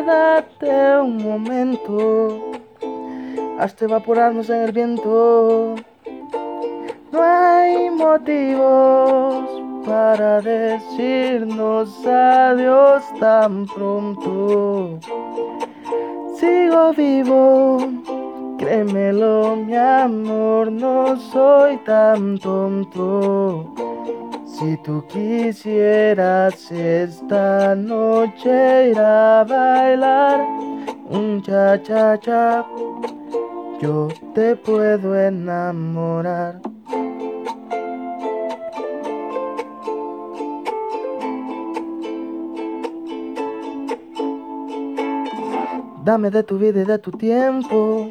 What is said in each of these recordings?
Quédate un momento hasta evaporarnos en el viento. No hay motivos para decirnos adiós tan pronto. Sigo vivo, créemelo mi amor, no soy tan tonto. Si tú quisieras esta noche ir a bailar un cha cha cha, yo te puedo enamorar. Dame de tu vida y de tu tiempo.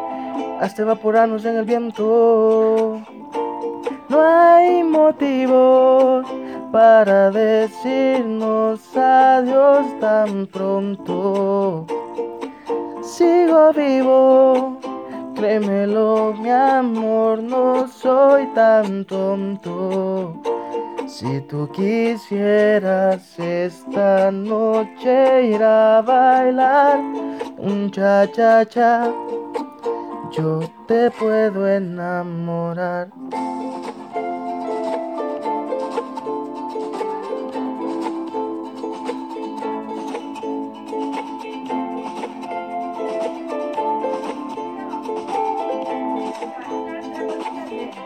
hasta evaporarnos en el viento. No hay motivos para decirnos adiós tan pronto. Sigo vivo, créemelo mi amor, no soy tan tonto. Si tú quisieras esta noche ir a bailar un cha cha cha, yo te puedo enamorar.